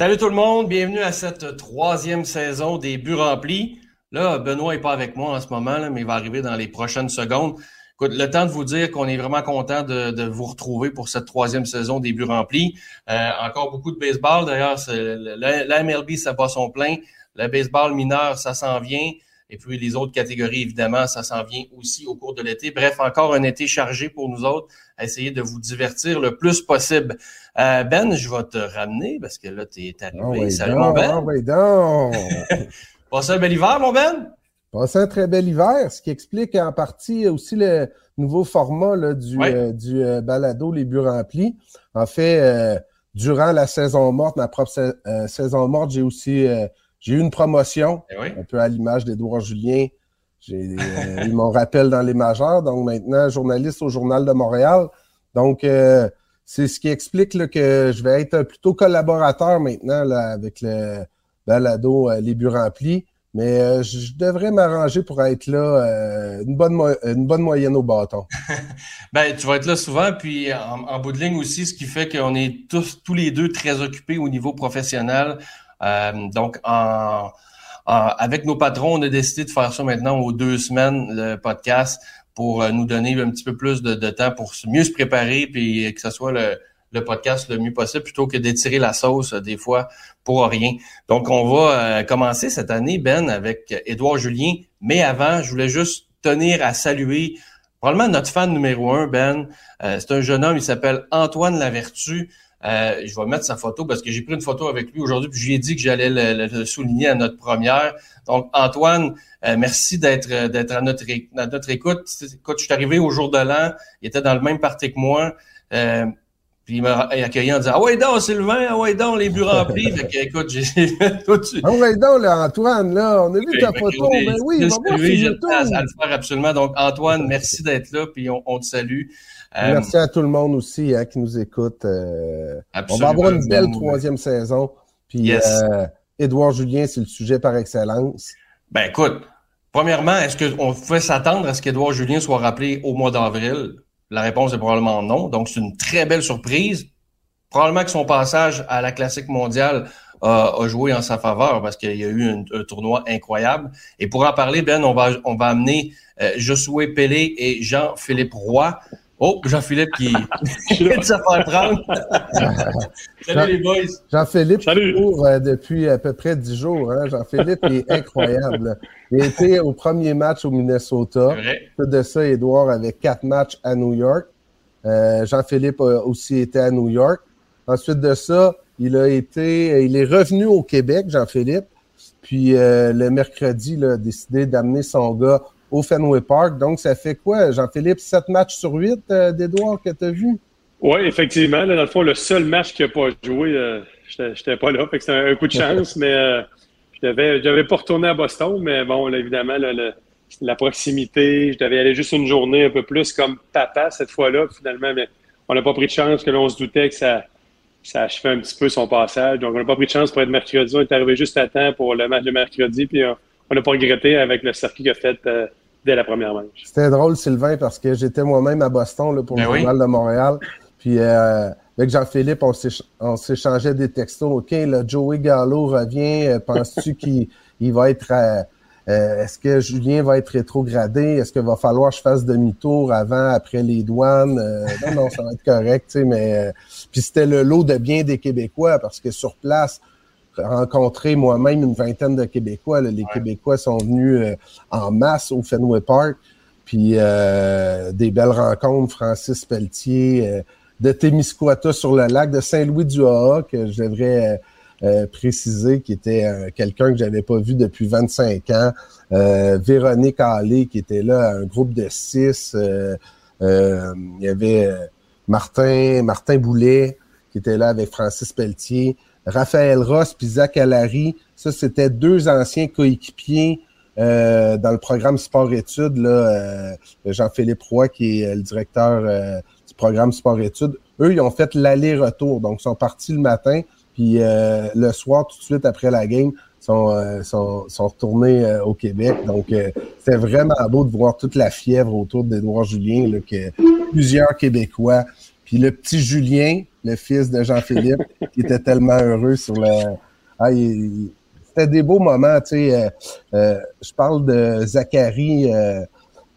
Salut tout le monde, bienvenue à cette troisième saison des buts remplis. Là, Benoît n'est pas avec moi en ce moment, là, mais il va arriver dans les prochaines secondes. Écoute, le temps de vous dire qu'on est vraiment content de, vous retrouver pour cette troisième saison des buts remplis. Euh, encore beaucoup de baseball, d'ailleurs, la MLB, ça bat son plein. Le baseball mineur, ça s'en vient. Et puis les autres catégories, évidemment, ça s'en vient aussi au cours de l'été. Bref, encore un été chargé pour nous autres à essayer de vous divertir le plus possible. Euh, ben, je vais te ramener parce que là, tu es arrivé. Oh Salut, mon Ben. Oh donc. Passez un bel hiver, mon Ben? Passez un très bel hiver, ce qui explique en partie aussi le nouveau format là, du, euh, du euh, balado Les buts remplis. En fait, durant la saison morte, ma propre saison morte, j'ai aussi j'ai eu une promotion, eh un peu à l'image d'Edouard Julien. J'ai eu mon rappel dans les majeurs, donc maintenant journaliste au Journal de Montréal. Donc, euh, c'est ce qui explique que je vais être plutôt collaborateur maintenant avec le balado euh, Les buts remplis. Mais je devrais m'arranger pour être là une, bonne une bonne moyenne au bâton. ben, tu vas être là souvent, puis en, bout de ligne aussi, ce qui fait qu'on est tous, tous les deux très occupés au niveau professionnel. Euh, donc, avec nos patrons, on a décidé de faire ça maintenant aux deux semaines, le podcast, pour euh, nous donner un petit peu plus de, temps pour mieux se préparer, puis que ce soit le, podcast le mieux possible plutôt que d'étirer la sauce euh, des fois pour rien. Donc, on va commencer cette année, Ben, avec Édouard Julien. Mais avant, je voulais juste tenir à saluer probablement notre fan numéro un, Ben. c'est un jeune homme, il s'appelle Antoine Lavertu. Euh, je vais mettre sa photo parce que j'ai pris une photo avec lui aujourd'hui, puis je lui ai dit que j'allais le, souligner à notre première. Donc, Antoine, euh, merci d'être euh, d'être à notre, à notre écoute. Écoute, je suis arrivé au jour de l'an, il était dans le même parti que moi. Euh, puis il m'a accueilli en disant Ah ouais donc, Sylvain, ah ouais donc, les buts remplis. fait que écoute, j'ai Ah ouais donc, là, Antoine, là, on a vu ta photo. Ben oui, on va voir à le faire absolument. Donc, Antoine, merci d'être là, puis on, on te salue. Euh, Merci à tout le monde aussi hein, qui nous écoute. Euh, on va avoir une belle troisième saison. Puis euh, Édouard Julien, c'est le sujet par excellence. Ben écoute, premièrement, est-ce qu'on pouvait s'attendre à ce qu'Édouard Julien soit rappelé au mois d'avril? La réponse est probablement non. Donc, c'est une très belle surprise. Probablement que son passage à la classique mondiale a, joué en sa faveur parce qu'il y a eu un, tournoi incroyable. Et pour en parler, Ben, on va, on va amener Josué Pelé et Jean-Philippe Roy. Oh, Jean-Philippe qui vient de se faire prendre. Salut les boys. Jean-Philippe court euh, depuis à peu près dix jours. Hein. Jean-Philippe est incroyable. Il a été au premier match au Minnesota. Tout de ça, Edouard avait quatre matchs à New York. Euh, Jean-Philippe a aussi été à New York. Ensuite de ça, il a été, il est revenu au Québec, Jean-Philippe. Puis euh, le mercredi, il a décidé d'amener son gars au Fenway Park. Donc, ça fait quoi, Jean-Philippe? 7 matchs sur 8 euh, d'Edouard que tu as vu? Oui, effectivement. dans le fond, le seul match qu'il n'a pas joué, euh, je n'étais pas là. C'était un, coup de chance, mais euh, je devais, pas retourner à Boston. Mais bon, évidemment, la proximité, je devais aller juste une journée un peu plus comme papa cette fois-là. Finalement, mais on n'a pas pris de chance que l'on se doutait que ça, ça achevait un petit peu son passage. Donc, on n'a pas pris de chance pour être mercredi. On est arrivé juste à temps pour le match de mercredi. Puis, on n'a pas regretté avec le circuit qu'a fait dès la première manche. C'était drôle, Sylvain, parce que j'étais moi-même à Boston là, pour le ben Journal de Montréal. Puis euh, avec Jean-Philippe, on s'échangeait des textos. OK, là, Joey Gallo revient. Euh, penses-tu qu'il va être. Euh, est-ce que Julien va être rétrogradé? Est-ce qu'il va falloir que je fasse demi-tour avant, après les douanes? non, non, ça va être correct, tu sais, mais... puis c'était le lot de bien des Québécois, parce que sur place, rencontré moi-même une vingtaine de Québécois. Les Québécois sont venus en masse au Fenway Park. Puis des belles rencontres, Francis Pelletier, de Témiscouata sur le lac, de Saint-Louis-du-Haha, que je devrais euh, euh, préciser, qui était euh, quelqu'un que j'avais pas vu depuis 25 ans. Véronique Allé, qui était là, un groupe de six. il y avait Martin, Martin Boulet, qui était là avec Francis Pelletier. Raphaël Ross puis Zach Allary. Ça, c'était deux anciens coéquipiers dans le programme sport-études. Jean-Philippe Roy, qui est le directeur programme sport-études. Eux, ils ont fait l'aller-retour. Donc, ils sont partis le matin, puis euh, le soir, tout de suite après la game, sont, euh, sont, sont, retournés euh, au Québec. Donc, c'est vraiment beau de voir toute la fièvre autour d'Edouard Julien, là, que plusieurs Québécois. Puis le petit Julien, le fils de Jean-Philippe, qui était tellement heureux sur le... Ah, c'était des beaux moments, tu sais. je parle de Zachary,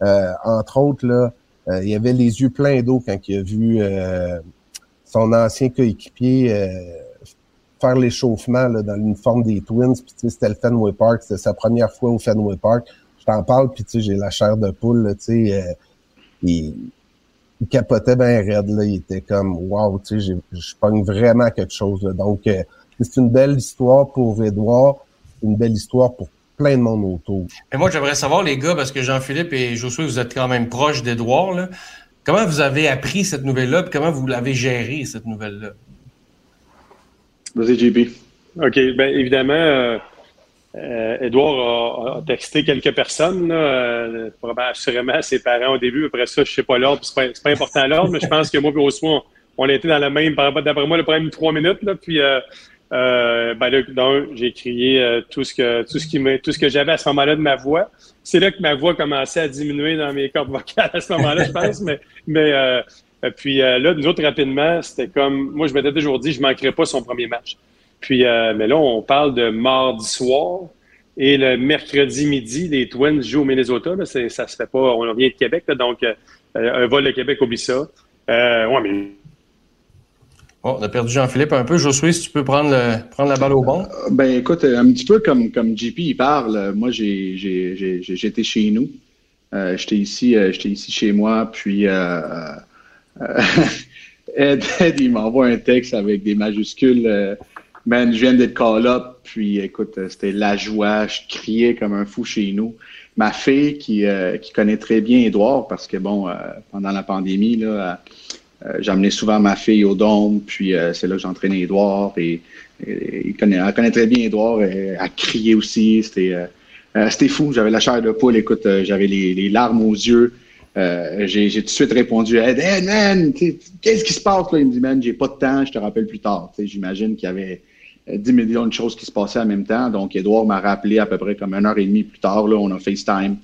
entre autres, là. Euh, il avait les yeux pleins d'eau quand il a vu euh, son ancien coéquipier euh, faire l'échauffement dans l'uniforme des Twins. Puis c'était le Fenway Park, c'était sa première fois au Fenway Park. Je t'en parle, puis j'ai la chair de poule. tu sais, il, il, capotait bien raide. Là. Il était comme Wow, tu sais, je pogne vraiment quelque chose. Là. Donc, c'est une belle histoire pour Edouard, une belle histoire pour plein de monde autour. Et moi, j'aimerais savoir, les gars, parce que Jean-Philippe et Josué, vous êtes quand même proches d'Edouard. Comment vous avez appris cette nouvelle-là, et comment vous l'avez gérée, cette nouvelle-là? Vas-y, JP. OK. Bien, évidemment, euh, euh, Edouard a, texté quelques personnes, là, euh, assurément ses parents au début. Après ça, je sais pas l'ordre, c'est pas, pas important l'ordre, mais je pense que moi et Josué, on, était dans la même, d'après moi, le problème trois minutes, là, puis euh, ben là, j'ai crié euh, tout ce que tout ce qui tout ce que j'avais à ce moment-là de ma voix. C'est là que ma voix commençait à diminuer dans mes cordes vocales à ce moment-là, je pense. mais mais euh, puis euh, là, nous autres rapidement, c'était comme moi, je m'étais toujours dit, je manquerais pas son premier match. Puis mais là, on parle de mardi soir et le mercredi midi, les Twins jouent au Minnesota. Là, ça se fait pas. On vient de Québec, donc un vol de Québec oublie ça. ouais, mais on a perdu Jean-Philippe un peu. Josué, si tu peux prendre, le, prendre la balle au bon. Euh, ben écoute, un petit peu comme, comme JP il parle, moi j'ai, j'étais chez nous. Euh, j'étais ici, euh, j'étais ici chez moi, puis Ed, il m'envoie un texte avec des majuscules. Man, je viens d'être call up, puis écoute, c'était la joie, je criais comme un fou chez nous. Ma fille qui, qui connaît très bien Edouard, parce que bon, pendant la pandémie, là, euh, souvent ma fille au dôme, puis euh, c'est là que j'entraînais Edouard. Et, connaît, elle connaît très bien Edouard. Elle, crié aussi. C'était euh, c'était fou. J'avais la chair de poule. Écoute, j'avais les, larmes aux yeux. j'ai tout de suite répondu Hey, man, qu'est-ce qui se passe là? Il me dit Man, j'ai pas de temps, je te rappelle plus tard. J'imagine qu'il y avait 10 millions de choses qui se passaient en même temps. Donc, Edouard m'a rappelé à peu près comme une heure et demie plus tard. Là, on a FaceTime.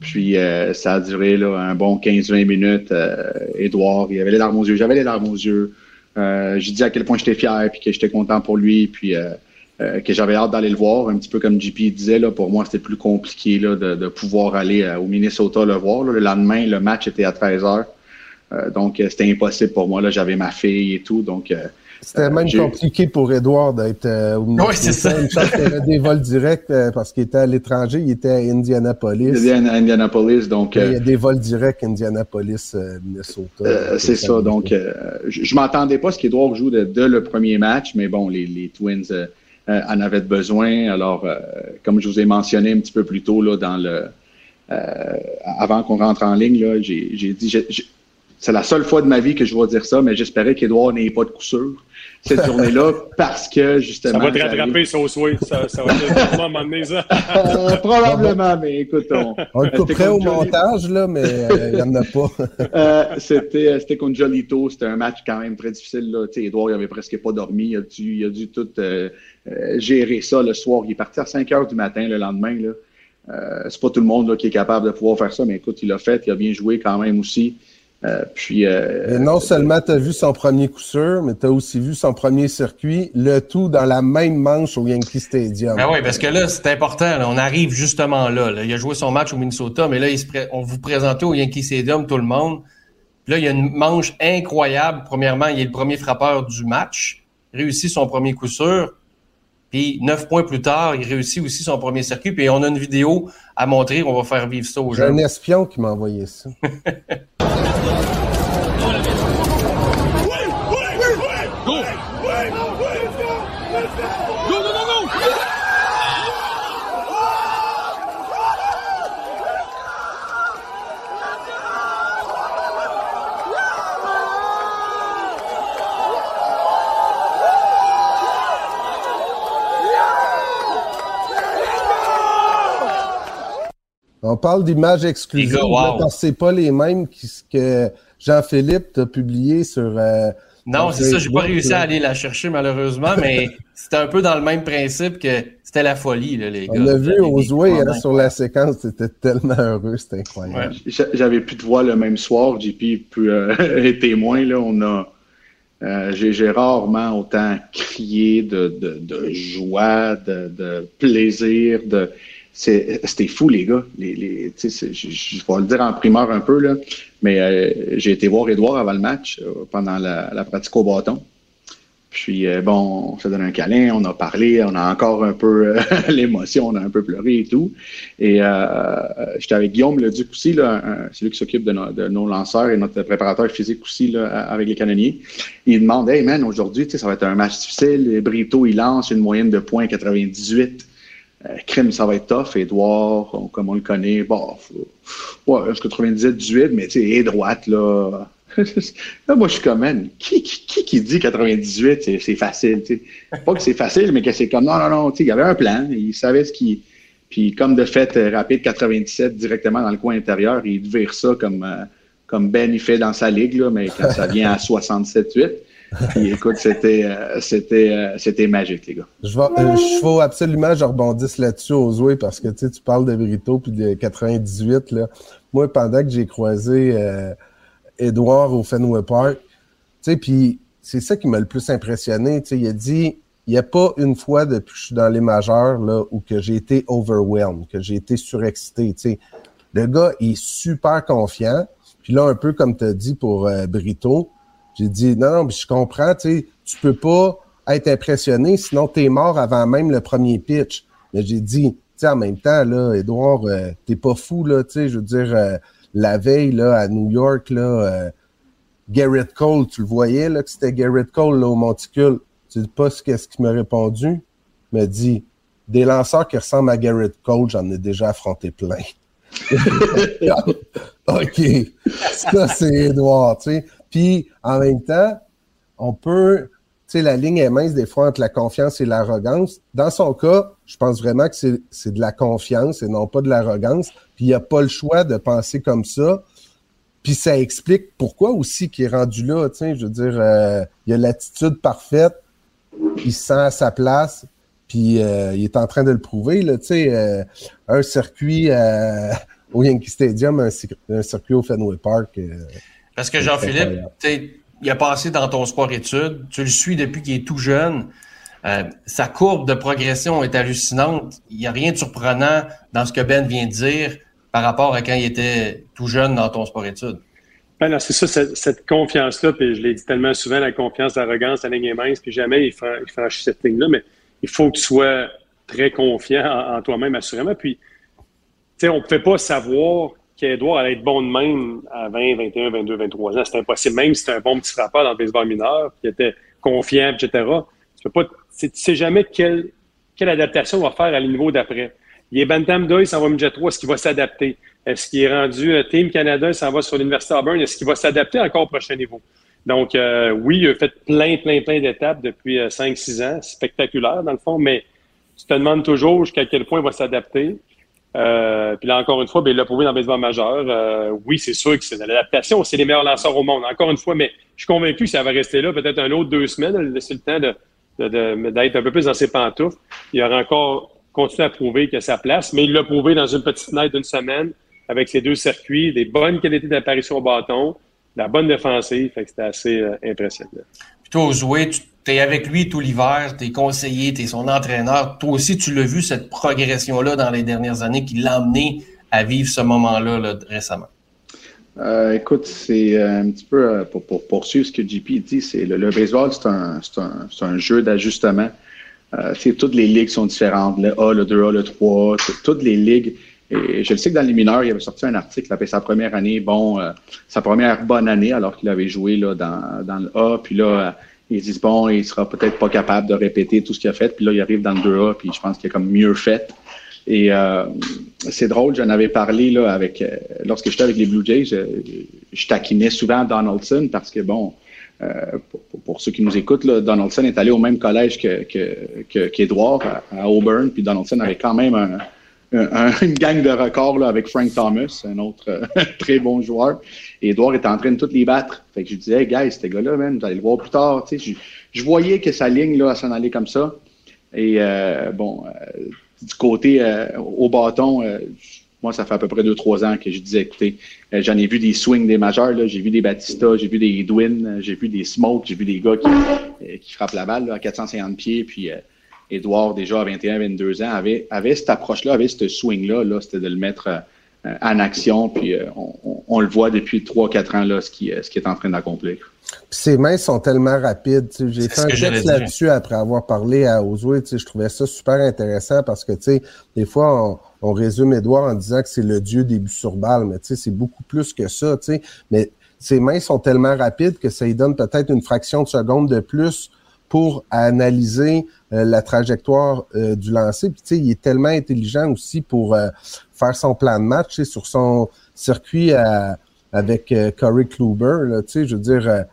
Puis euh, ça a duré là, un bon 15-20 minutes. Euh, Edouard, il avait les larmes aux yeux, j'avais les larmes aux yeux. Euh, j'ai dit à quel point j'étais fier, puis que j'étais content pour lui, puis euh, que j'avais hâte d'aller le voir. Un petit peu comme JP disait, là, pour moi, c'était plus compliqué là, de, de pouvoir aller au Minnesota le voir. Le lendemain, le match était à 13 heures. donc, c'était impossible pour moi. J'avais ma fille et tout. Donc, c'était euh, même compliqué pour Edouard d'être euh, au Oui, c'est ça. Il avait des vols directs euh, parce qu'il était à l'étranger, il était à Indianapolis. Il était à Indianapolis, donc. il y a des vols directs Indianapolis, Minnesota. c'est ça, donc je, je m'attendais pas à ce qu'Edouard joue de, le premier match, mais bon, les, les Twins en avaient besoin. Alors, comme je vous ai mentionné un petit peu plus tôt là, dans le avant qu'on rentre en ligne, j'ai dit c'est la seule fois de ma vie que je vais dire ça, mais j'espérais qu'Edouard n'ait pas de coup sûr cette journée-là parce que justement. Ça va te rattraper, ça, ça, ça va te m'amener ça. Euh, probablement, mais écoute, on. On le couperait au montage, là, mais euh, il n'y en a pas. euh, c'était, c'était contre Jolito. C'était un match quand même très difficile. Là. sais, Edouard, il avait presque pas dormi. Il a dû, il a dû tout euh, gérer ça le soir. Il est parti à 5 heures du matin le lendemain. Là. Euh, c'est pas tout le monde qui est capable de pouvoir faire ça, mais écoute, il l'a fait, il a bien joué quand même aussi. Euh, puis, euh, non seulement tu as vu son premier coup sûr, mais tu as aussi vu son premier circuit, le tout dans la même manche au Yankee Stadium. Ben oui, parce que là, c'est important. on arrive justement là, Il a joué son match au Minnesota, mais là, on vous présente au Yankee Stadium, tout le monde. Puis là, il y a une manche incroyable. Premièrement, il est le premier frappeur du match, réussit son premier coup sûr. Puis neuf points plus tard, il réussit aussi son premier circuit. Puis on a une vidéo à montrer. On va faire vivre ça aux gens. J'ai un espion qui m'a envoyé ça. On parle d'images exclusives parce que c'est pas les mêmes que Jean-Philippe t'a publié sur. Euh, non, c'est ça, j'ai pas réussi à aller la chercher malheureusement, mais c'était un peu dans le même principe que c'était la folie, là, les gars. On l'a vu aux hein, sur la séquence, c'était tellement heureux, c'était incroyable. J'avais pu te voir le même soir, JP peut euh, témoin, là, on a. Euh, j'ai rarement autant crié de, de, de joie, de, de plaisir, de c'était fou, les gars. Les, je, vais le dire en primeur un peu, là, mais euh, j'ai été voir Edouard avant le match, euh, pendant la, pratique au bâton. Puis, euh, bon, on s'est donné un câlin, on a parlé, on a encore un peu l'émotion, on a un peu pleuré et tout. Et j'étais avec Guillaume Leduc aussi, là, c'est lui qui s'occupe de, de, nos lanceurs et notre préparateur physique aussi là, avec les canonniers. Il demande, hey man, aujourd'hui, ça va être un match difficile. Brito, il lance une moyenne de points 98. Euh, crime, ça va être tough. Edouard, comme on le connaît, bon, ouais, que 98, 18, mais tu sais, droite, là. là, moi, je suis comme, man, qui, qui, qui dit 98, c'est facile, tu sais? Pas que c'est facile, mais que c'est comme, non, non, non, tu sais, il y avait un plan, il savait ce qu'il. Puis, comme de fait, rapide 97 directement dans le coin intérieur, il vire ça comme, euh, comme Ben, il fait dans sa ligue, là, mais quand ça vient à 67-8 écoute, c'était, euh, c'était, euh, c'était magique, les gars. Je vais, euh, faut absolument je rebondisse là-dessus aux parce que tu tu parles de Brito puis de 98. Là. Moi, pendant que j'ai croisé Edouard au Fenway Park, tu sais, puis c'est ça qui m'a le plus impressionné. Tu sais, il a dit il n'y a pas une fois depuis que je suis dans les majeurs là, où que j'ai été overwhelmed, que j'ai été surexcité. Tu sais. Le gars est super confiant. Puis là, un peu comme tu as dit pour Brito, j'ai dit, non, non, je comprends, tu sais, tu peux pas être impressionné, sinon tu es mort avant même le premier pitch. Mais j'ai dit, tu sais, en même temps, là, Edouard, euh, t'es pas fou, là, tu sais, je veux dire, euh, la veille, là, à New York, là, euh, Garrett Cole, tu le voyais, là, que c'était Garrett Cole, là, au monticule. Tu sais pas ce qu'est-ce qu'il m'a répondu? Il m'a dit, des lanceurs qui ressemblent à Garrett Cole, j'en ai déjà affronté plein. OK. Ça, c'est Edouard, tu sais. Puis, en même temps, on peut, tu sais, la ligne est mince des fois entre la confiance et l'arrogance. Dans son cas, je pense vraiment que c'est de la confiance et non pas de l'arrogance. Puis, il n'y a pas le choix de penser comme ça. Puis, ça explique pourquoi aussi qu'il est rendu là, tu sais, je veux dire, euh, il a l'attitude parfaite, il se sent à sa place, puis euh, il est en train de le prouver, là, tu sais, euh, un circuit au Yankee Stadium, un, circuit au Fenway Park parce que Jean-Philippe, il a passé dans ton sport études, tu le suis depuis qu'il est tout jeune. Euh, sa courbe de progression est hallucinante. Il n'y a rien de surprenant dans ce que Ben vient de dire par rapport à quand il était tout jeune dans ton sport études. Ben c'est ça, cette, confiance-là, puis je l'ai dit tellement souvent, la confiance, l'arrogance, la ligne est mince, puis jamais il, franchit cette ligne-là, mais il faut que tu sois très confiant en, en toi-même, assurément. Puis, tu sais, on ne pouvait pas savoir qu'Edouard allait être bon de même à 20, 21, 22, 23 ans. C'est impossible. Même si c'était un bon petit frappeur dans le baseball mineur, qui était confiant, etc., tu pas, tu sais jamais quelle, adaptation on va faire à le niveau d'après. Il est Bantam 2, il s'en va midget 3, est-ce qu'il va s'adapter? Est-ce qu'il est rendu euh, Team Canada, il s'en va sur l'Université Auburn, est-ce qu'il va s'adapter encore au prochain niveau? Donc, euh, oui, il a fait plein, plein, plein d'étapes depuis 5-6 euh, ans, spectaculaire dans le fond, mais tu te demandes toujours jusqu'à quel point il va s'adapter. Euh, puis là, encore une fois, ben, il l'a prouvé dans le baseball majeur. Euh, oui, c'est sûr que c'est de l'adaptation. C'est les meilleurs lanceurs au monde. Encore une fois, mais je suis convaincu que ça va rester là peut-être un autre deux semaines, laisser le temps de, d'être un peu plus dans ses pantoufles. Il aura encore continuer à prouver a sa place, mais il l'a prouvé dans une petite fenêtre d'une semaine avec ses deux circuits, des bonnes qualités d'apparition au bâton, la bonne défensive. Fait que c'était assez euh, impressionnant. Toi, Zoé, tu es avec lui tout l'hiver, tu es conseiller, tu es son entraîneur. Toi aussi, tu l'as vu, cette progression-là dans les dernières années qui l'a amené à vivre ce moment-là récemment? Euh, écoute, c'est euh, un petit peu pour, poursuivre ce que JP dit, c'est le, baseball, c'est un, un, un, jeu d'ajustement. Euh, toutes les ligues sont différentes, le A, le 2A, le 3, toutes les ligues. Et je le sais que dans les mineurs, il avait sorti un article après sa première année, bon, euh, sa première bonne année, alors qu'il avait joué là, dans, dans le A. Puis là, euh, ils disent, bon, il sera peut-être pas capable de répéter tout ce qu'il a fait. Puis là, il arrive dans le 2A, puis je pense qu'il a comme mieux fait. Et euh, c'est drôle, j'en avais parlé là, avec, lorsque j'étais avec les Blue Jays, je, je taquinais souvent Donaldson parce que, bon, euh, pour, ceux qui nous écoutent, là, Donaldson est allé au même collège que, que, qu'Edouard à, Auburn, puis Donaldson avait quand même un, une gang de records là, avec Frank Thomas, un autre euh, très bon joueur. Et Edouard était en train de toutes les battre. Fait que je disais, hey, guys, ces gars-là, vous allez le voir plus tard. Tu sais, je, voyais que sa ligne là, s'en allait comme ça. Et euh, bon, du côté au bâton, moi, ça fait à peu près deux, trois ans que je disais, écoutez, euh, j'en ai vu des swings des majeurs, j'ai vu des Batista, j'ai vu des Edwin, euh, j'ai vu des Smoke, j'ai vu des gars qui, euh, qui frappent la balle à 450 pieds, puis Edouard, déjà à 21, 22 ans, avait, avait cette approche-là, avait ce swing-là, là, c'était de le mettre en action, puis on, le voit depuis trois, quatre ans, là, ce qui, ce qui est en train d'accomplir. ses mains sont tellement rapides. J'ai fait un texte là-dessus après avoir parlé à Ozoué. Je trouvais ça super intéressant parce que, tu sais, des fois, on, on résume Edouard en disant que c'est le dieu des buts sur balle, mais tu sais, c'est beaucoup plus que ça, tu sais. Mais ses mains sont tellement rapides que ça lui donne peut-être une fraction de seconde de plus pour analyser euh, la trajectoire euh, du lancer. Puis, tu sais, il est tellement intelligent aussi pour euh, faire son plan de match sur son circuit avec Corey Kluber. Tu sais, je veux dire,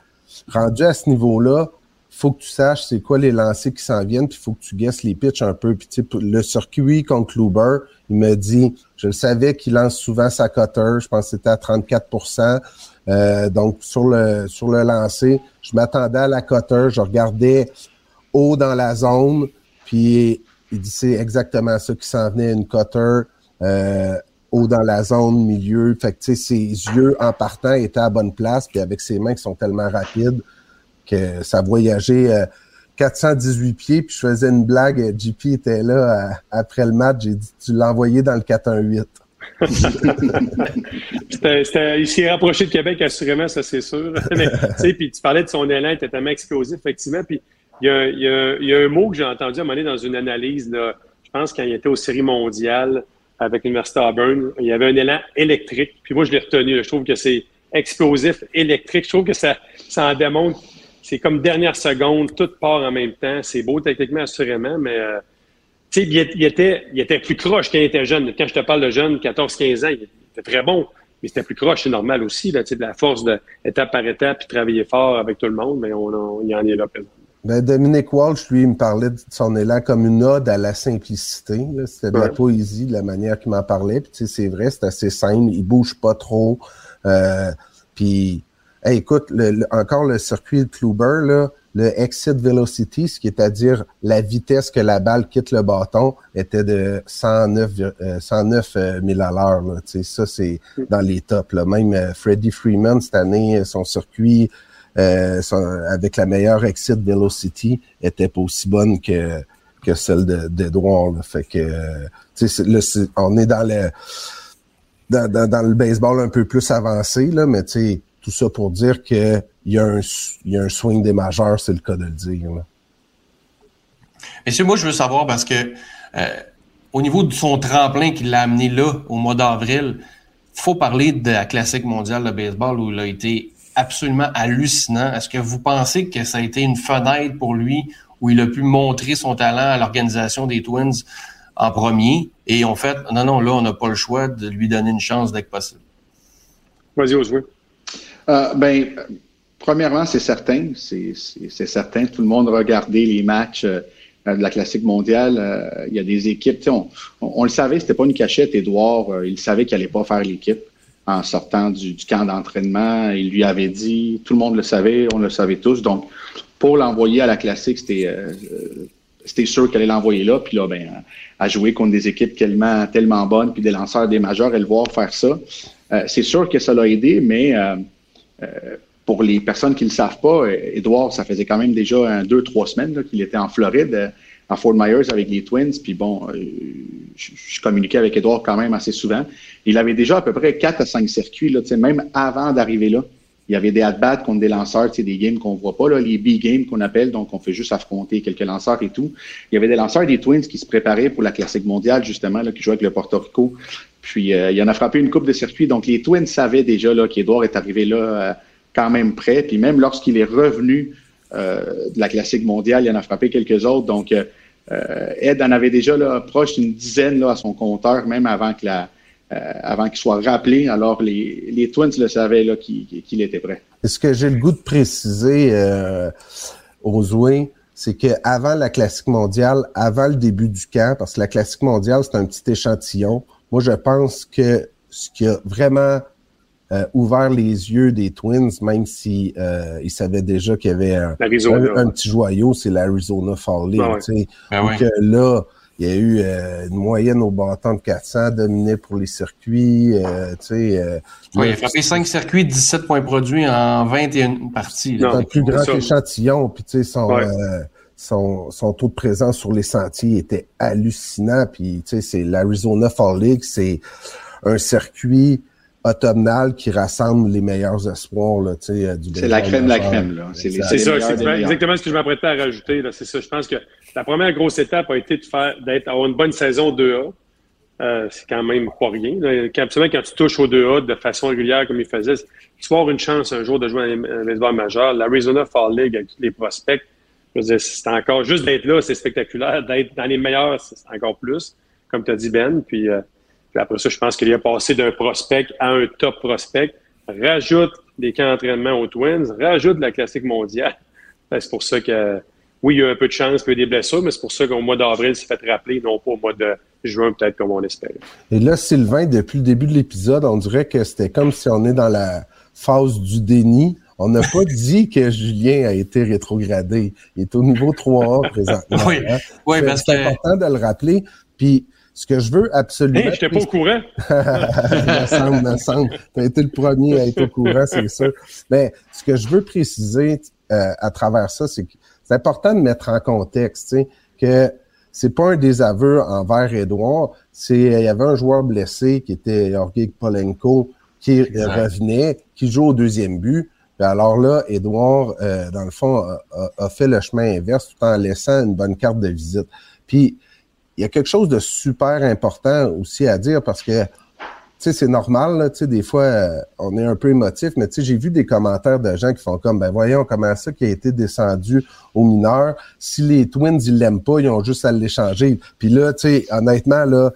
rendu à ce niveau-là, faut que tu saches c'est quoi les lancers qui s'en viennent, puis faut que tu guesses les pitches un peu. Puis, tu sais, le circuit contre Kluber, il me dit, je le savais qu'il lance souvent sa cutter, je pense que c'était à 34 euh, donc sur le sur le lancer, je m'attendais à la cutter, je regardais haut dans la zone, puis il dit c'est exactement ça qui s'en venait, une cutter euh, haut dans la zone, milieu. Fait que ses yeux en partant étaient à bonne place, puis avec ses mains qui sont tellement rapides que ça voyageait. Euh, 418 pieds, puis je faisais une blague. JP était là euh, après le match. J'ai dit Tu l'as envoyé dans le 418. il s'est rapproché de Québec, assurément, ça c'est sûr. puis tu parlais de son élan, il était tellement explosif, effectivement. Puis il y, a, un mot que j'ai entendu à un moment donné dans une analyse, je pense quand il était aux séries mondiales avec l'Université Auburn, il y avait un élan électrique. Puis moi, je l'ai retenu. je trouve que c'est explosif, électrique. Je trouve que ça, ça en démontre c'est comme dernière seconde, tout part en même temps. C'est beau techniquement, assurément, mais euh, tu sais, il, était, il était plus croche quand il était jeune. Quand je te parle de jeune, 14-15 ans, il était très bon, mais c'était plus croche, c'est normal aussi. Là, de la force de étape par étape, puis travailler fort avec tout le monde, mais on, il en est là ben, Dominique Walsh, lui, il me parlait de son élan comme une ode à la simplicité. C'était de la poésie, de la manière qu'il m'en parlait. Puis, c'est vrai, c'est assez simple. Il bouge pas trop. Euh, puis écoute, encore le circuit de Kluber, là, le exit velocity, ce qui est à dire la vitesse que la balle quitte le bâton, était de 109, 109 000 à l'heure. Ça, c'est dans les tops. Là. Même euh, Freddie Freeman, cette année, son circuit euh, avec la meilleure exit velocity était pas aussi bonne que, que celle d'Edouard. fait que là, on est dans le dans, dans, le baseball un peu plus avancé, là, mais tu sais, tout ça pour dire qu'il y, a un, y a un swing des majeurs, c'est le cas de le dire. Là. Monsieur, moi, je veux savoir parce que euh, au niveau de son tremplin qui l'a amené là, au mois d'avril, il faut parler de la classique mondiale de baseball où il a été absolument hallucinant. Est-ce que vous pensez que ça a été une fenêtre pour lui où il a pu montrer son talent à l'organisation des Twins en premier et en fait, non, non, là, on n'a pas le choix de lui donner une chance dès que possible? Vas-y, Oswald. Euh, ben, premièrement, c'est certain, c'est certain. Tout le monde regardait les matchs euh, de la Classique mondiale. Euh, il y a des équipes, on, on, le savait, c'était pas une cachette. Edouard, il savait qu'il allait pas faire l'équipe en sortant du, camp d'entraînement. Il lui avait dit, tout le monde le savait, on le savait tous. Donc, pour l'envoyer à la Classique, c'était c'était sûr qu'elle allait l'envoyer là. Puis là, ben, à jouer contre des équipes tellement, tellement bonnes, puis des lanceurs des majeurs, et le voir faire ça. c'est sûr que ça l'a aidé, mais pour les personnes qui ne le savent pas, Edouard, ça faisait quand même déjà deux, trois semaines qu'il était en Floride à Fort Myers avec les Twins. Puis bon, euh, je, communiquais avec Edouard quand même assez souvent. Il avait déjà à peu près 4 à 5 circuits, là, même avant d'arriver là. Il y avait des at-bats contre des lanceurs, des games qu'on voit pas, là, les B-games qu'on appelle, donc on fait juste affronter quelques lanceurs et tout. Il y avait des lanceurs des Twins qui se préparaient pour la Classique mondiale, justement, là, qui jouaient avec le Porto Rico. Puis euh, il y en a frappé une coupe de circuits. Donc les Twins savaient déjà là, qu'Edouard est arrivé là euh, quand même prêt. Puis même lorsqu'il est revenu euh, de la classique mondiale. Il en a frappé quelques autres. Donc, euh, Ed en avait déjà là, proche d'une dizaine là, à son compteur, même avant que la, euh, avant qu'il soit rappelé. Alors, les, les Twins le savaient là, qu'il, était prêt. Ce que j'ai le goût de préciser euh, aux Zoués, c'est qu'avant la classique mondiale, avant le début du camp, parce que la classique mondiale, c'est un petit échantillon, moi, je pense que ce qui a vraiment euh, ouvert les yeux des Twins, même si euh, ils savaient déjà qu'il y avait un, petit joyau, c'est l'Arizona Fall League. Ah ouais. Ben là, il y a eu euh, une moyenne au bâton de 400, dominé pour les circuits. Euh, euh, oui, il a frappé 5 circuits, 17 points produits en 21 parties. C'est un plus grand échantillon. Puis, tu sais, son, son, son, taux de présence sur les sentiers était hallucinant. Puis, tu sais, c'est l'Arizona Fall League, c'est un circuit automnal qui rassemble les meilleurs espoirs là, euh, du C'est la crème de la crème. Là. C'est, ça, c'est exactement ce que je m'apprêtais à rajouter. Là. C'est ça. Je pense que la première grosse étape a été de faire d'être avoir une bonne saison 2A. Euh, c'est quand même pas rien. Quand, absolument, quand tu touches au 2A de façon régulière comme il faisait, tu vas avoir une chance un jour de jouer dans les baseball majeur. L'Arizona Fall League avec tous les prospects, c'est encore juste d'être là, c'est spectaculaire. D'être dans les meilleurs, c'est encore plus, comme tu as dit Ben. Puis euh, après ça, je pense qu'il a passé d'un prospect à un top prospect, rajoute des camps d'entraînement aux Twins, rajoute la classique mondiale. Ben, c'est pour ça que, oui, il y a un peu de chance, il y a des blessures, mais c'est pour ça qu'au mois d'avril, il s'est fait rappeler, non pas au mois de juin, peut-être comme on espérait. Et là, Sylvain, depuis le début de l'épisode, on dirait que c'était comme si on est dans la phase du déni. On n'a pas dit que Julien a été rétrogradé. Il est au niveau 3A présentement. oui, hein. oui parce c'est important de le rappeler. Puis ce que je veux absolument. Hey, j'étais pas au courant. ensemble, ensemble. Tu as été le premier à être au courant, c'est sûr. Mais ce que je veux préciser euh, à travers ça, c'est que c'est important de mettre en contexte, tu sais, que c'est pas un désaveu envers Edouard. C'est il y avait un joueur blessé qui était Jorge Polenko qui revenait, qui joue au deuxième but. alors là, Edouard, euh, dans le fond, a, a, fait le chemin inverse tout en laissant une bonne carte de visite. Puis il y a quelque chose de super important aussi à dire parce que tu sais, c'est normal, là, tu sais, des fois, euh, on est un peu émotif, mais tu sais, j'ai vu des commentaires de gens qui font comme, ben voyons comment ça qui a été descendu aux mineurs. Si les Twins, ils l'aiment pas, ils ont juste à l'échanger. Puis là, tu sais, honnêtement, là,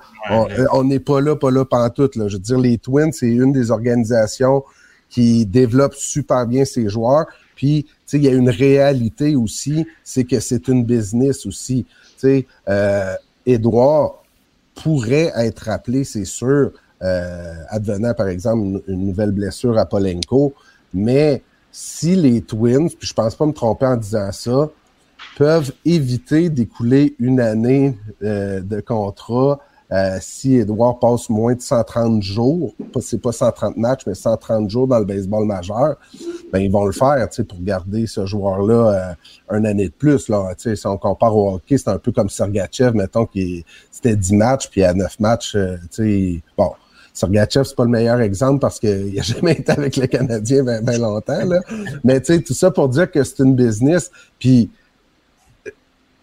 on n'est pas là, pas là, pantoute, là. Je veux dire, les Twins, c'est une des organisations qui développe super bien ses joueurs. Puis, tu sais, il y a une réalité aussi, c'est que c'est une business aussi. Tu sais, euh, Edouard pourrait être rappelé, c'est sûr, euh, advenant par exemple une, nouvelle blessure à Polenko, mais si les Twins, puis je pense pas me tromper en disant ça, peuvent éviter d'écouler une année euh, de contrat euh, si Edouard passe moins de 130 jours, c'est pas 130 matchs, mais 130 jours dans le baseball majeur, ben ils vont le faire pour garder ce joueur-là euh, une année de plus. Là, si on compare au hockey, c'est un peu comme Sergachev, mettons, qui c'était 10 matchs, puis à 9 matchs, euh, bon. Sergachev, c'est pas le meilleur exemple parce qu'il n'a jamais été avec le Canadien bien, longtemps. Là. Mais tu sais, tout ça pour dire que c'est une business. Puis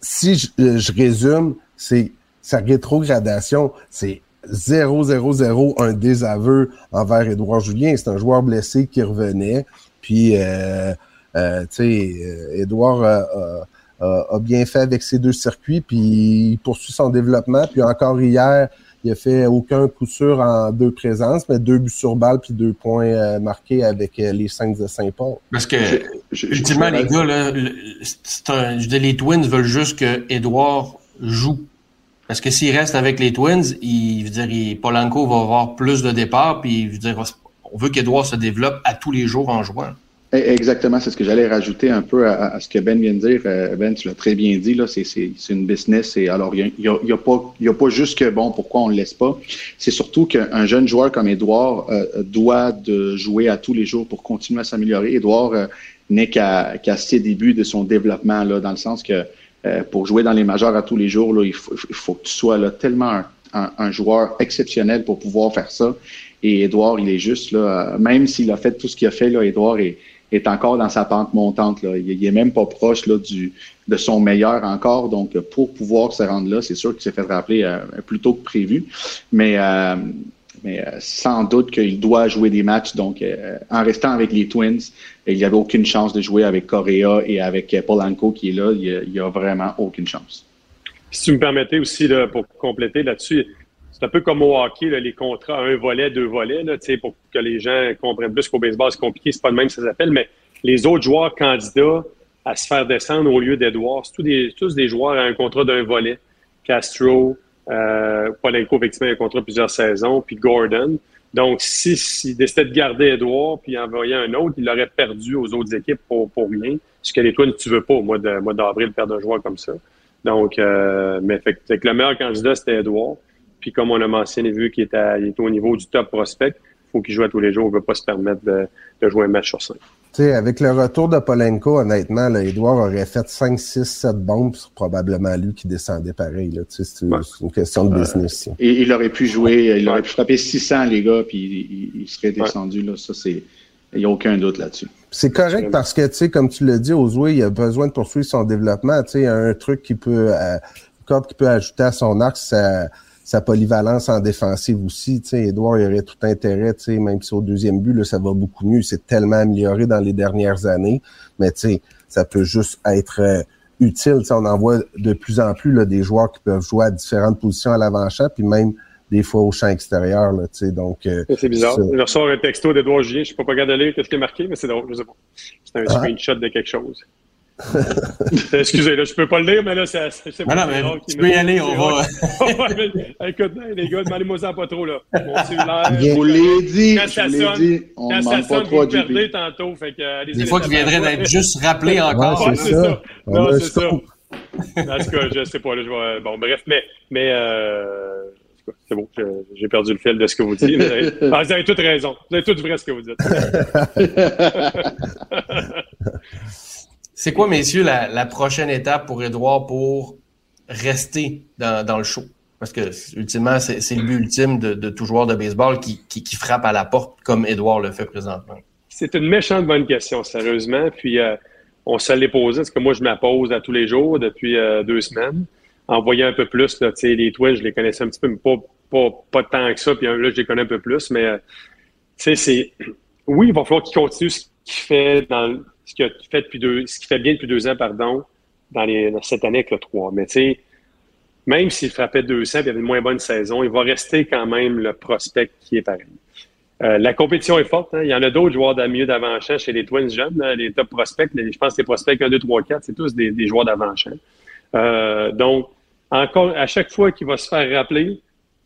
si je, je résume, c'est sa rétrogradation, c'est 0-0-0, un désaveu envers Édouard Julien. C'est un joueur blessé qui revenait. Puis, euh, euh, tu sais, euh, Édouard a bien fait avec ses deux circuits, puis il poursuit son développement. Puis encore hier, il a fait aucun coup sûr en deux présences, mais deux buts sur balle puis deux points marqués avec les Saints de Saint-Paul. Parce que, ultimement, les gars, là, les Twins veulent juste que Edouard joue parce que s'il reste avec les Twins, il, veut dire, Polanco va avoir plus de départs, puis il veut dire, on veut qu'Edouard se développe à tous les jours en jouant. Eh, exactement, c'est ce que j'allais rajouter un peu à, ce que Ben vient de dire. Euh, ben, tu l'as très bien dit, là, c'est, une business. Et alors, il n'y a, y a, pas, y a pas juste que, bon, pourquoi on ne le laisse pas? C'est surtout qu'un jeune joueur comme Edouard euh, doit de jouer à tous les jours pour continuer à s'améliorer. Edouard euh, n'est qu'à, qu'à ses débuts de son développement, là, dans le sens que pour jouer dans les majeurs à tous les jours, là, il, faut, il faut que tu sois là, tellement un, un, joueur exceptionnel pour pouvoir faire ça. Et Edouard, il est juste là, même s'il a fait tout ce qu'il a fait, là, Edouard est est encore dans sa pente montante. Là. Il, est même pas proche là, du, de son meilleur encore. Donc, pour pouvoir se rendre là, c'est sûr qu'il s'est fait rappeler euh, plus tôt que prévu. Mais, euh, mais euh, sans doute qu'il doit jouer des matchs. Donc, en restant avec les Twins, il n'y avait aucune chance de jouer avec Correa et avec Polanco qui est là. Il n'y a, vraiment aucune chance. Si tu me permettais aussi, pour compléter là-dessus, c'est un peu comme au hockey, les contrats un volet, deux volets, là, pour que les gens comprennent plus qu'au baseball, c'est compliqué, c'est pas le même ça s'appelle, mais les autres joueurs candidats à se faire descendre au lieu d'Edouard, c'est tous des, tous des joueurs à un contrat d'un volet. Castro, euh, Polenko, effectivement, un contrat de plusieurs saisons, puis Gordon. Donc, s'il si, décidait de garder Edouard puis envoyer un autre, il l'aurait perdu aux autres équipes pour, rien. Ce que les Twins, tu veux pas au mois d'avril perdre un joueur comme ça. Donc, euh, mais fait, que le meilleur candidat, c'était Edouard. Puis comme on a mentionné, vu qu'il est, au niveau du top prospect, il faut qu'il joue à tous les jours. On ne veut pas se permettre de, jouer un match sur cinq. Sais, avec le retour de Polenko, honnêtement, là, Edouard aurait fait 5, 6, 7 bombes. C'est probablement lui qui descendait pareil. C'est une question de business. et il aurait pu jouer, il aurait pu frapper 600, les gars, puis il, serait descendu. Là. Ça, c'est. Il n'y a aucun doute là-dessus. C'est correct parce que, tu sais, comme tu l'as dit, Ozoué, il a besoin de poursuivre son développement. Tu sais, un truc qui peut, euh, qui peut ajouter à son arc, ça, sa polyvalence en défensive aussi. Tu sais, Edouard il aurait tout intérêt, tu sais, même si au deuxième but, là, ça va beaucoup mieux. C'est tellement amélioré dans les dernières années. Mais tu sais, ça peut juste être euh, utile. Tu sais, on en voit de plus en plus là, des joueurs qui peuvent jouer à différentes positions à l'avant-champ, puis même des fois au champ extérieur. Là, tu sais, donc, euh, c'est bizarre. Je reçois un texto d'Edouard Julien. Je ne sais pas regarder qu'est-ce qui est marqué, mais c'est drôle. Je sais pas. C'est un ah. screenshot de quelque chose. Excusez, là, je peux pas le lire, mais là, c'est. c'est non, mais tu peux y aller, on va. Écoute, les gars, demandez-moi ça pas trop, là. Mon cellulaire. Je vous l'ai dit. Quand ça sonne, dit, on quand ça sonne, vous perdez tantôt. Fait que, Des fois, tu viendrais d'être juste rappelé encore. Ouais, c'est ça. Non, c'est ça. En tout cas, je sais pas, là, je vais. Bon, bref, mais. mais euh... C'est bon, j'ai perdu le fil de ce que vous dites. Mais... Ah, vous avez toute raison. Vous avez tout vrai ce que vous dites. C'est quoi, messieurs, la, prochaine étape pour Edouard pour rester dans, le show? Parce que, ultimement, c'est le but ultime de, tout joueur de baseball qui, frappe à la porte comme Edouard le fait présentement. C'est une méchante bonne question, sérieusement. Puis, euh, on se l'est posé, parce que moi, je me pose à tous les jours depuis euh, deux semaines. En voyant un peu plus, là, les Twins, je les connaissais un petit peu, mais pas, pas, tant que ça. Puis là, je les connais un peu plus. Mais, euh, tu sais, c'est... Oui, il va falloir qu'il continue ce qu'il fait dans ce qu'il fait depuis deux, ce qui fait bien depuis deux ans, pardon, dans, les, cette année avec le 3. Mais tu sais, même s'il frappait 200 et il avait une moins bonne saison, il va rester quand même le prospect qui est pareil. Euh, la compétition est forte. Hein. Il y en a d'autres joueurs mieux d'avant-champ chez les Twins jeunes, les top prospects. je pense que les prospects 1, 2, 3, 4, c'est tous des, joueurs d'avant-champ. Euh, donc, encore, à chaque fois qu'il va se faire rappeler,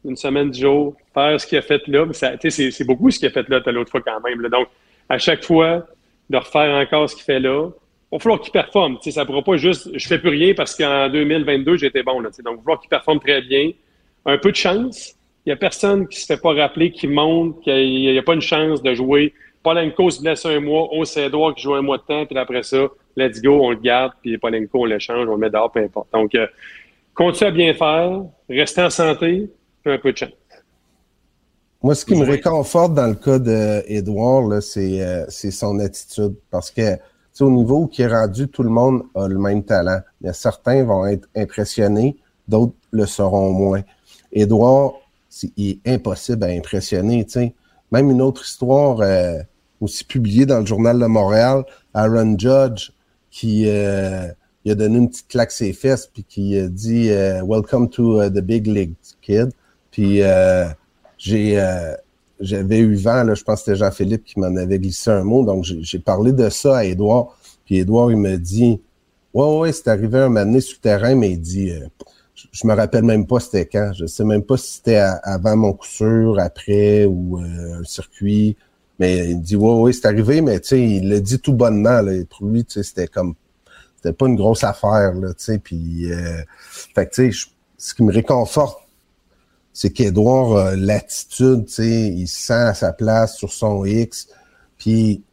une semaine du jour, faire ce qu'il a fait là, c'est beaucoup ce qu'il a fait là l'autre fois quand même. Donc, à chaque fois, de refaire encore ce qu'il fait là. Il va falloir qu'il performe. ça ne pourra pas juste je fais plus rien parce qu'en 2022, j'étais bon. Là, donc, il va falloir qu'il performe très bien. Un peu de chance. Il n'y a personne qui ne se fait pas rappeler, qui montre qu'il n'y a, pas une chance de jouer. Polenko se blesse un mois, on sait Edouard qui joue un mois de temps, puis après ça, let's go, on le garde, puis Polenko, on l'échange, on le met dehors, peu importe. Donc, euh, continue à bien faire, rester en santé, un peu de chance. Moi, ce qui me réconforte dans le cas d'Edouard, euh, c'est son attitude. Parce que, au niveau qui est rendu, tout le monde a le même talent. A certains vont être impressionnés, d'autres le seront moins. Edouard, il est impossible à impressionner. sais. Même une autre histoire euh, aussi publiée dans le Journal de Montréal, Aaron Judge, qui euh, il a donné une petite claque ses fesses, puis qui a dit Welcome to the big league, kid ». Puis j'ai euh, j'avais eu vent, là, je pense que c'était Jean-Philippe qui m'en avait glissé un mot, donc j'ai parlé de ça à Édouard, puis Édouard, il me dit Ouais, ouais, c'est arrivé un moment donné sur le terrain, mais il dit euh, je, me rappelle même pas c'était quand. Je sais même pas si c'était avant mon coup sûr, après ou euh, un circuit. Mais il dit, oui, oui, c'est arrivé, mais tu sais, il le dit tout bonnement. Là. Pour lui, tu sais, c'était comme, c'était pas une grosse affaire, là, tu sais. Euh, fait tu sais, ce qui me réconforte, c'est qu'Edouard l'attitude, tu sais, il se sent à sa place sur son X. Puis,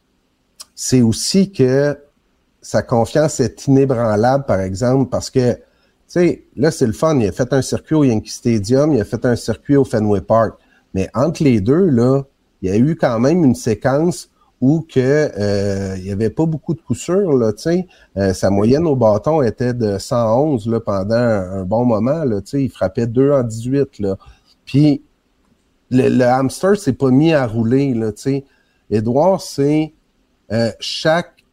c'est aussi que sa confiance est inébranlable, par exemple, parce que, tu sais, là, c'est le fun. Il a fait un circuit au Yankee Stadium, il a fait un circuit au Fenway Park. Mais entre les deux, là, il y a eu quand même une séquence où que euh, il y avait pas beaucoup de coups sûrs, là. Euh, sa moyenne au bâton était de 111 là, pendant un, bon moment, là. Il frappait 2 en 18, là. Puis, le, le hamster s'est pas mis à rouler, là, tu sais. Edouard, c'est euh, chaque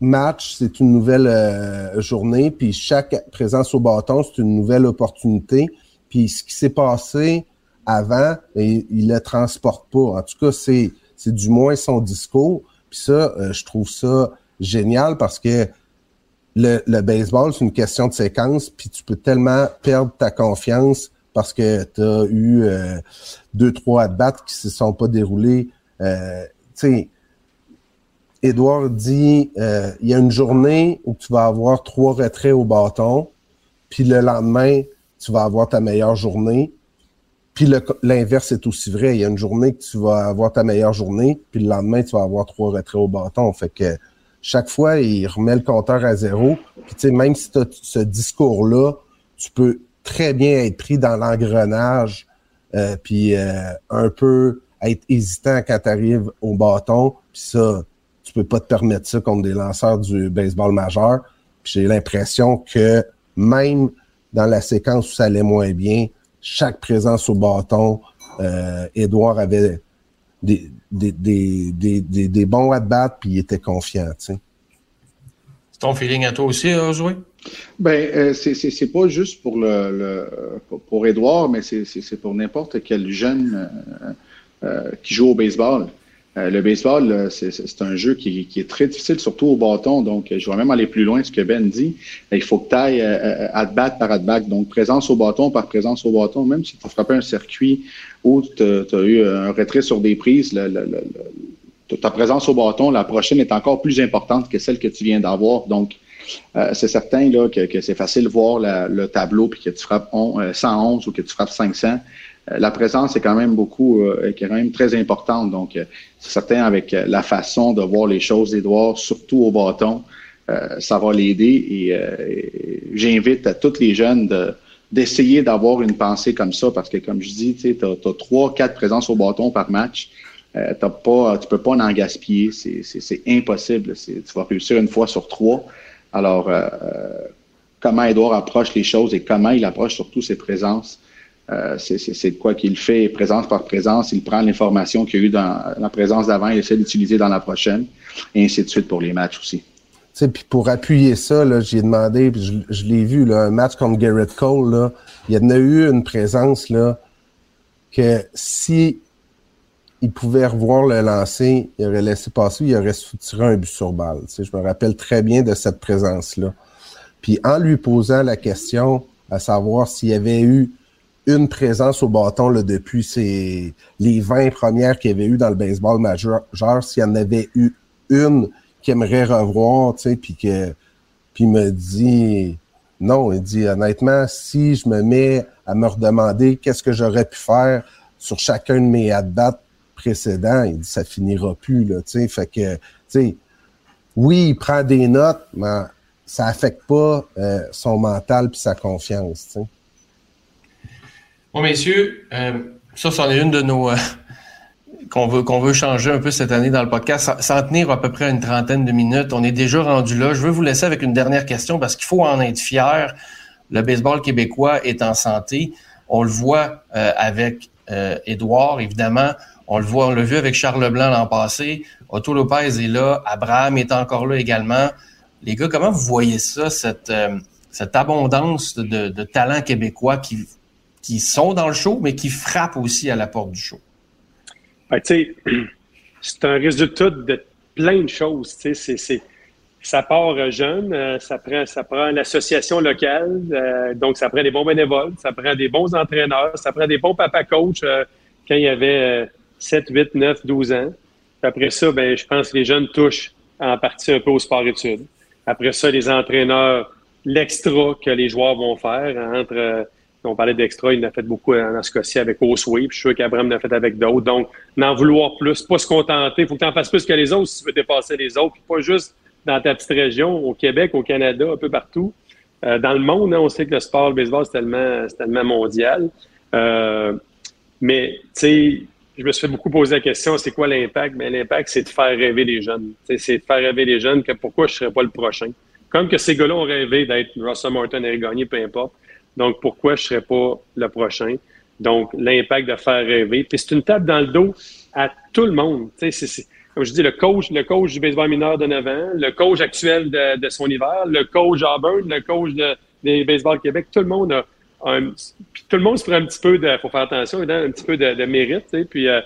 match, c'est une nouvelle euh, journée, puis chaque présence au bâton, c'est une nouvelle opportunité. Puis ce qui s'est passé avant, il, il le transporte pas. En tout cas, c'est, c'est du moins son discours. Puis ça, euh, je trouve ça génial parce que le, baseball, c'est une question de séquence, puis tu peux tellement perdre ta confiance parce que tu as eu euh, deux, trois at qui se sont pas déroulés. Euh, tu sais, Edouard dit euh, il y a une journée où tu vas avoir trois retraits au bâton, puis le lendemain, tu vas avoir ta meilleure journée. Puis l'inverse est aussi vrai. Il y a une journée que tu vas avoir ta meilleure journée, puis le lendemain, tu vas avoir trois retraits au bâton. Fait que chaque fois, il remet le compteur à zéro. Puis tu sais, même si tu as ce discours-là, tu peux très bien être pris dans l'engrenage, euh, puis euh, un peu être hésitant quand tu arrives au bâton. Puis ça, tu peux pas te permettre ça contre des lanceurs du baseball majeur. J'ai l'impression que même dans la séquence où ça allait moins bien, chaque présence au bâton, euh, Edouard avait des, des, des, des, des bons at-bats puis il était confiant. C'est ton feeling à toi aussi, hein, Joué? Ben, euh, c'est pas juste pour le, le pour, Edouard, mais c'est pour n'importe quel jeune euh, euh, qui joue au baseball. Euh, le baseball, c'est un jeu qui, est très difficile, surtout au bâton. Donc, je vais même aller plus loin ce que Ben dit. Il faut que tu ailles euh, at-bat par at-bat. Donc, présence au bâton par présence au bâton. Même si tu as frappé un circuit où tu as, eu un retrait sur des prises, ta présence au bâton, la prochaine est encore plus importante que celle que tu viens d'avoir. Donc, euh, c'est certain là, que, c'est facile de voir le tableau puis que tu frappes 111 ou que tu frappes 500. Euh, la présence est quand même beaucoup, euh, est quand même très importante. Donc, euh, c'est certain avec la façon de voir les choses d'Edouard, surtout au bâton, ça va l'aider. Et, j'invite à tous les jeunes de, d'essayer d'avoir une pensée comme ça, parce que comme je dis, tu as, trois, quatre présences au bâton par match. Euh, t'as pas, tu peux pas en gaspiller, c'est, impossible. tu vas réussir une fois sur trois. Alors, comment Edouard approche les choses et comment il approche surtout ses présences, euh, c'est quoi qu'il fait présence par présence. Il prend l'information qu'il y a eu dans la présence d'avant, il essaie d'utiliser dans la prochaine, et ainsi de suite pour les matchs aussi. Pour appuyer ça, j'ai demandé, je, l'ai vu, un match comme Garrett Cole, il y en a eu une présence que si il pouvait revoir le lancer, il aurait laissé passer, il aurait tiré un but sur balle. je me rappelle très bien de cette présence-là. Puis en lui posant la question à savoir s'il y avait eu une présence au bâton là, depuis ces, les 20 premières qu'il y avait eu dans le baseball majeur. S'il y en avait eu une qu'il aimerait revoir, tu sais, puis que puis me dit non, il dit honnêtement, si je me mets à me redemander qu'est-ce que j'aurais pu faire sur chacun de mes at-bats précédents, il dit ça finira plus là, tu sais, fait que tu sais oui, il prend des notes, mais ça affecte pas euh, son mental puis sa confiance, tu sais. Bon, messieurs, euh, ça, c'en est une de nos. Euh, qu'on veut, changer un peu cette année dans le podcast, sans tenir à peu près une trentaine de minutes. On est déjà rendu là. Je veux vous laisser avec une dernière question parce qu'il faut en être fier. Le baseball québécois est en santé. On le voit euh, avec Édouard, évidemment. On le voit, l'a vu avec Charles Leblanc l'an passé. Otto Lopez est là. Abraham est encore là également. Les gars, comment vous voyez ça, cette, cette abondance de, de talents québécois qui qui sont dans le show, mais qui frappent aussi à la porte du show? Ben, c'est un résultat de plein de choses. Ça part euh, jeune, euh, ça prend, ça prend l'association locale, euh, donc ça prend des bons bénévoles, ça prend des bons entraîneurs, ça prend des bons papa coachs quand il y avait 7, 8, 9, 12 ans. Après ça, ben, je pense que les jeunes touchent en partie un peu au sport-études. Après ça, les entraîneurs, l'extra que les joueurs vont faire entre. On parlait d'extra, il en a fait beaucoup en cas-ci avec Osway, je suis sûr qu'Abraham l'a fait avec d'autres. Donc, n'en vouloir plus, pas se contenter. Il faut que tu en fasses plus que les autres si tu veux dépasser les autres, puis pas juste dans ta petite région, au Québec, au Canada, un peu partout. Euh, dans le monde, hein, on sait que le sport, le baseball, c'est tellement, tellement mondial. Euh, mais, tu sais, je me suis fait beaucoup poser la question, c'est quoi l'impact? Mais l'impact, c'est de faire rêver les jeunes. C'est de faire rêver les jeunes que pourquoi je ne serais pas le prochain. Comme que ces gars-là ont rêvé d'être Russell Martin, Eric Gagné, peu importe. Donc, pourquoi je ne serais pas le prochain? Donc, l'impact de faire rêver. Puis c'est une tape dans le dos à tout le monde. C'est, comme je dis, le coach, le coach du baseball mineur de 9 ans, le coach actuel de, son hiver, le coach Auburn, le coach de, des baseball Québec, tout le monde a puis tout le monde se ferait un petit peu de, faut faire attention, un petit peu de, mérite. Tu. Puis euh,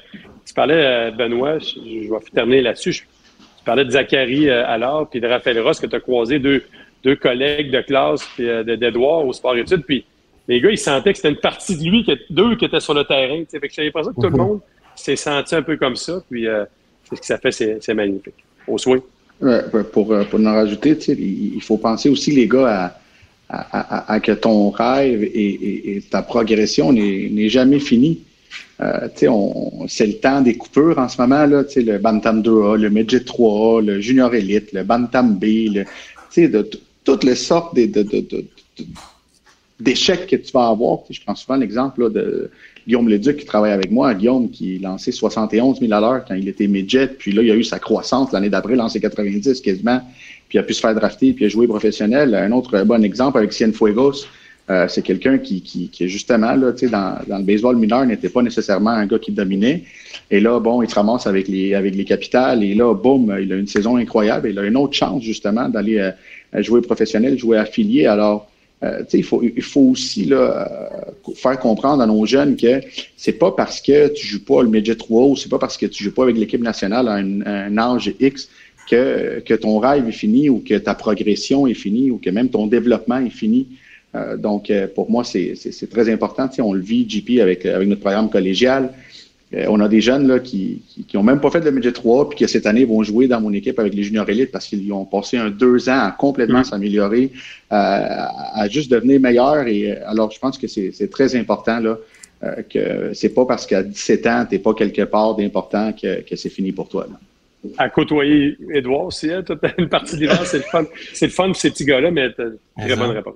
tu parlais, euh, Benoît, je, vais terminer là-dessus. tu parlais de Zachary euh, alors, puis de Raphaël Ross, que tu as croisé deux, deux collègues de classe, puis d'Edouard au sport études. Puis les gars, ils sentaient que c'était une partie de lui, deux qui étaient sur le terrain. Fait que j'avais l'impression que tout le mhm. monde s'est senti un peu comme ça. Puis c'est ce que ça fait, c'est magnifique. Au souhait. Ouais, pour, pour en rajouter, il faut penser aussi, les gars, à à, que ton rêve et, ta progression n'est jamais fini. Euh, c'est le temps des coupures en ce moment, là, le Bantam 2A, le Midget 3A, le Junior Elite, le Bantam B, le, de toutes les sortes d'échecs que tu vas avoir. Je prends souvent l'exemple de Guillaume Leduc qui travaille avec moi. Guillaume qui lancé 71 000 à l'heure quand il était midget, puis là, il a eu sa croissance l'année d'après, lancé 90 quasiment puis il a pu se faire drafter, puis il a joué professionnel. Un autre bon exemple avec Cienfuegos, euh, c'est quelqu'un qui, qui, justement, là, dans, dans le baseball mineur, n'était pas nécessairement un gars qui dominait. Et là, bon, il se ramasse avec les, avec les capitales. Et là, boum, il a une saison incroyable. Il a une autre chance, justement, d'aller euh, jouer professionnel, jouer affilié. Alors, euh, il, faut, il faut aussi là, euh, faire comprendre à nos jeunes que c'est pas parce que tu joues pas le midget 3 ou c'est pas parce que tu joues pas avec l'équipe nationale à un, un âge X que, ton rêve est fini ou que ta progression est finie ou que même ton développement est fini. Euh, donc, euh, pour moi, c'est très important. on le vit, JP, avec, avec notre programme collégial. Euh, on a des jeunes là, qui n'ont même pas fait de midget 3 puis qui, cette année, vont jouer dans mon équipe avec les juniors élites parce qu'ils ont passé un deux ans à complètement mm-hmm. s'améliorer, à, juste devenir meilleurs. Et alors, je pense que c'est très important là, que c'est pas parce qu'à 17 ans, tu n'es pas quelque part d'important que, que c'est fini pour toi. Là à côtoyer Edouard aussi. Hein, toute une partie de l'hiver, c'est le fun. C'est le fun pour ces petits gars-là, mais très bonne réponse.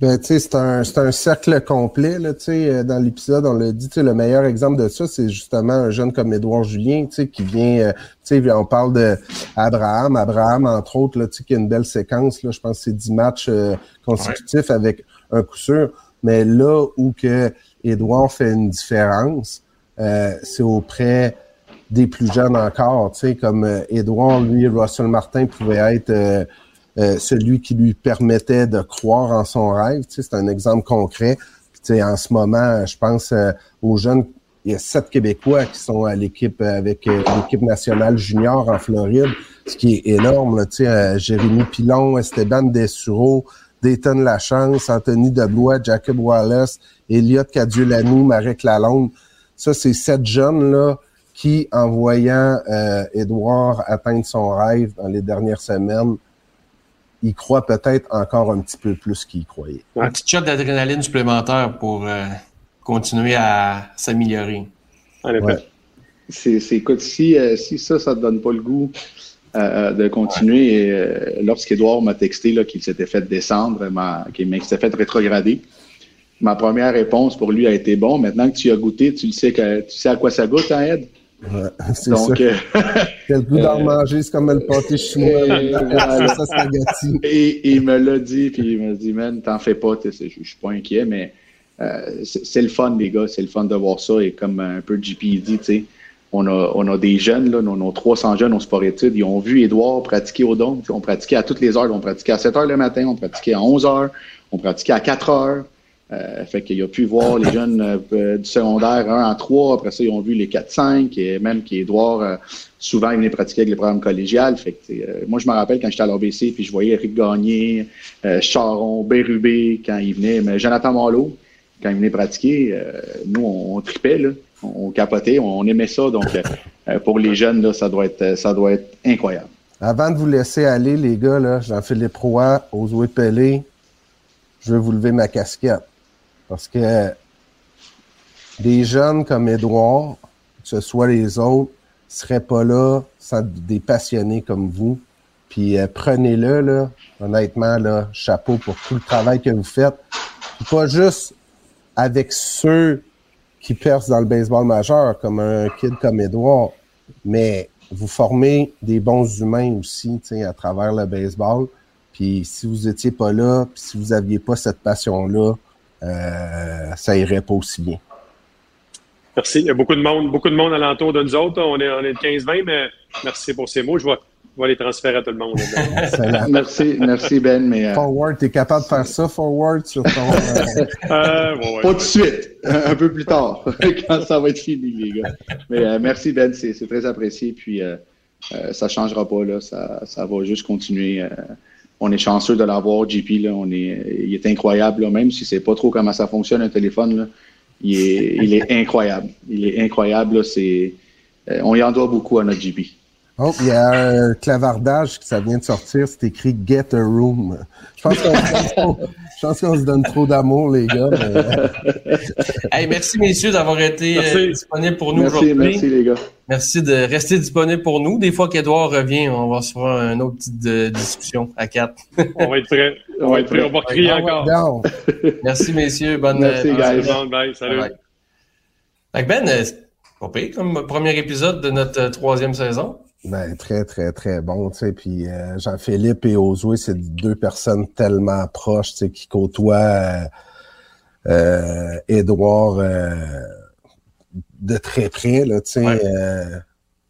Ben, tu sais, c'est un, un, cercle complet, là, tu sais, euh, dans l'épisode, on l'a dit, tu sais, le meilleur exemple de ça, c'est justement un jeune comme Édouard Julien, tu sais, qui vient, euh, tu sais, on parle de Abraham, Abraham, entre autres, là, tu sais, qui a une belle séquence, là, je pense que c'est 10 matchs euh, consécutifs avec un coup sûr, mais là où que Édouard fait une différence, c'est auprès des plus jeunes encore, tu sais, comme euh, Edouard, lui, Russell Martin pouvait être euh, euh, celui qui lui permettait de croire en son rêve, c'est un exemple concret. En ce moment, je pense aux jeunes, il y a sept Québécois qui sont à l'équipe avec l'équipe nationale junior en Floride, ce qui est énorme, tu sais, Jérémy Pilon, Esteban Dessureau, Dayton Lachance, Anthony Deblois, Jacob Wallace, Elliot Cadieux-Lamy, Marek Lalonde. Ça, c'est sept jeunes-là qui, en voyant euh, Edouard atteindre son rêve dans les dernières semaines, il croit peut-être encore un petit peu plus qu'il croyait. Un petit shot d'adrénaline supplémentaire pour euh, continuer à s'améliorer. Ouais. C'est, écoute, si, euh, si ça, ça te donne pas le goût de continuer, lorsqu'Edouard m'a texté là, qu'il s'était fait descendre, qu'il s'était fait rétrograder, ma première réponse pour lui a été bon. Maintenant que tu as goûté, tu le sais que tu sais à quoi ça goûte, hein, Ed? Ouais, c'est Donc, ça. Euh, Quel goût d'en euh, manger, c'est comme le pâté chinois. ça, et, il me l'a dit, puis il m'a dit, man, t'en fais pas, je suis pas inquiet, mais euh, c'est le fun, les gars, c'est le fun de voir ça. Et comme un peu JP dit, tu sais, on a, on a des jeunes, là, on a 300 jeunes au sport études, ils ont vu Edouard pratiquer au don. On pratiquait à toutes les heures. On pratiquait à 7 heures le matin, on pratiquait à 11 heures, on pratiquait à 4 heures. Euh, fait qu'il a pu voir les jeunes euh, du secondaire 1 en 3, après ça, ils ont vu les 4-5, et même qu'Edouard, euh, souvent, il venait pratiquer avec les programmes collégiales. Fait que, moi, je me rappelle quand j'étais à l'OBC, puis je voyais Eric Gagné, Charon, Bérubé, quand il venait, mais Jonathan Marleau, quand il venait pratiquer, nous, on, tripait, là. on, capotait, on, aimait ça. Donc, pour les jeunes, là, ça doit être, ça doit être incroyable. Avant de vous laisser aller, les gars, Jean-Philippe Roy, Ozoé Pelé, je veux vous lever ma casquette. Parce que des jeunes comme Édouard, que ce soit les autres, seraient pas là sans des passionnés comme vous. Puis euh, prenez-le, là, honnêtement, là, chapeau pour tout le travail que vous faites. pas juste avec ceux qui percent dans le baseball majeur, comme un kid comme Edouard, mais vous formez des bons humains aussi, à travers le baseball. Puis si vous étiez pas là, puis si vous aviez pas cette passion-là, ça irait pas aussi bien. Merci. Il y a beaucoup de monde, beaucoup de monde alentour de nous autres. On est, on est 15-20, mais merci pour ces mots. Je vais les transférer à tout le monde. merci, merci Ben. Mais, euh... Forward, tu es capable de faire ça, forward, sur ton. Euh... euh ouais, Pas tout de suite, un peu plus tard, quand ça va être fini, les gars. Mais euh, merci Ben, c'est très apprécié. Puis euh, ça ne changera pas, là. Ça, ça va juste continuer. On est chanceux de l'avoir, JP. Là. On est, il est incroyable, là, même si c'est pas trop comment ça fonctionne un téléphone. Là. Il, est, incroyable. Il est incroyable. C'est, on y en doit beaucoup à notre JP. Oh, il y a un clavardage qui vient de sortir, c'est écrit Get a Room. Je pense qu'on se donne trop d'amour, les gars. hey, merci, messieurs, d'avoir été euh, disponibles pour nous aujourd'hui. Merci, les gars. Merci de rester disponibles pour nous. Des fois qu'Edouard revient, on va se faire une autre petite euh, discussion à quatre. on va être prêt. On va être prêt. On va crier ah encore. merci, messieurs. Bonne Merci, euh, guys. Bye. Salut. Ben, pas pire comme premier épisode de notre troisième saison. Ben, très, très, très bon, tu sais. Puis euh, Jean-Philippe et Ozoé, c'est deux personnes tellement proches, tu sais, qui côtoient euh, euh Édouard euh, de très près, là, tu sais. Ouais.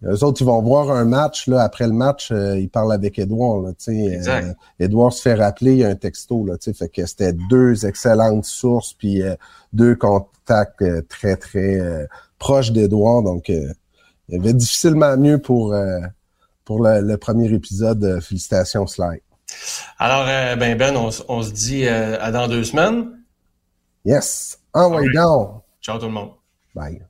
eux autres, ils vont voir un match, là, après le match, ils parlent avec Édouard, là, tu sais. Édouard se fait rappeler, il y a un texto, là, tu sais. Fait que c'était deux excellentes sources, puis deux contacts très, très proches d'Édouard, donc il y avait difficilement mieux pour, euh, pour le, premier épisode. Euh, félicitations, Sly. Alors, euh, ben, Ben, on, se dit à dans deux semaines. Yes. Envoyez ah, down. Ciao tout le monde. Bye.